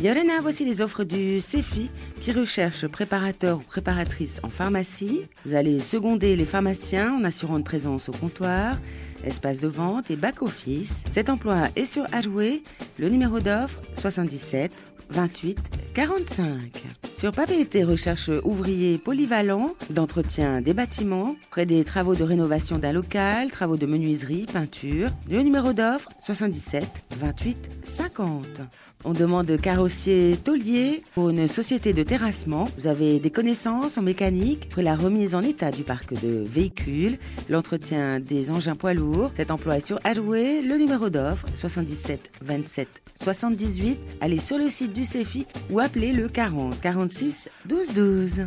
Yorena, voici les offres du CEFI qui recherche préparateur ou préparatrice en pharmacie. Vous allez seconder les pharmaciens en assurant une présence au comptoir, espace de vente et back-office. Cet emploi est sur Adway, le numéro d'offre 77 28 45. Sur Papeete recherche ouvrier polyvalent d'entretien des bâtiments, près des travaux de rénovation d'un local, travaux de menuiserie, peinture. Le numéro d'offre 77 28 50. On demande carrossier taulier pour une société de terrassement. Vous avez des connaissances en mécanique pour la remise en état du parc de véhicules, l'entretien des engins poids lourds. Cet emploi est sur Adway. Le numéro d'offre 77 27 78. Allez sur le site du CEFI ou appelez le 40 46 12 12.